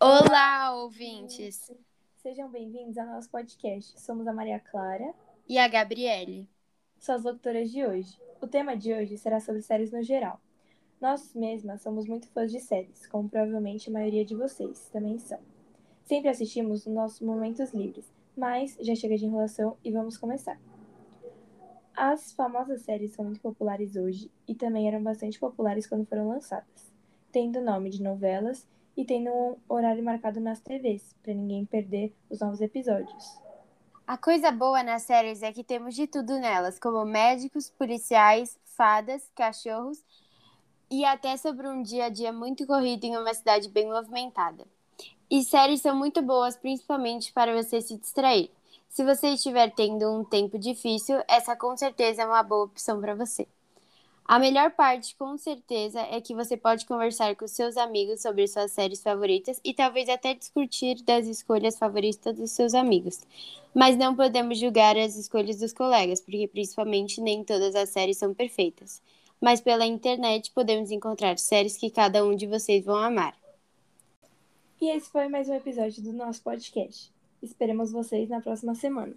Olá, ouvintes! Sejam bem-vindos ao nosso podcast. Somos a Maria Clara E a Gabriele. suas locutoras de hoje. O tema de hoje será sobre séries no geral. Nós mesmas somos muito fãs de séries, como provavelmente a maioria de vocês também são. Sempre assistimos nos nossos momentos livres, mas já chega de enrolação e vamos começar. As famosas séries são muito populares hoje e também eram bastante populares quando foram lançadas, tendo nome de novelas e tendo um horário marcado nas TVs, para ninguém perder os novos episódios. A coisa boa nas séries é que temos de tudo nelas, como médicos, policiais, fadas, cachorros e até sobre um dia a dia muito corrido em uma cidade bem movimentada. E séries são muito boas, principalmente para você se distrair. Se você estiver tendo um tempo difícil, essa com certeza é uma boa opção para você. A melhor parte, com certeza, é que você pode conversar com seus amigos sobre suas séries favoritas e talvez até discutir das escolhas favoritas dos seus amigos. Mas não podemos julgar as escolhas dos colegas, porque principalmente nem todas as séries são perfeitas. Mas pela internet podemos encontrar séries que cada um de vocês vão amar. E esse foi mais um episódio do nosso podcast. Esperamos vocês na próxima semana.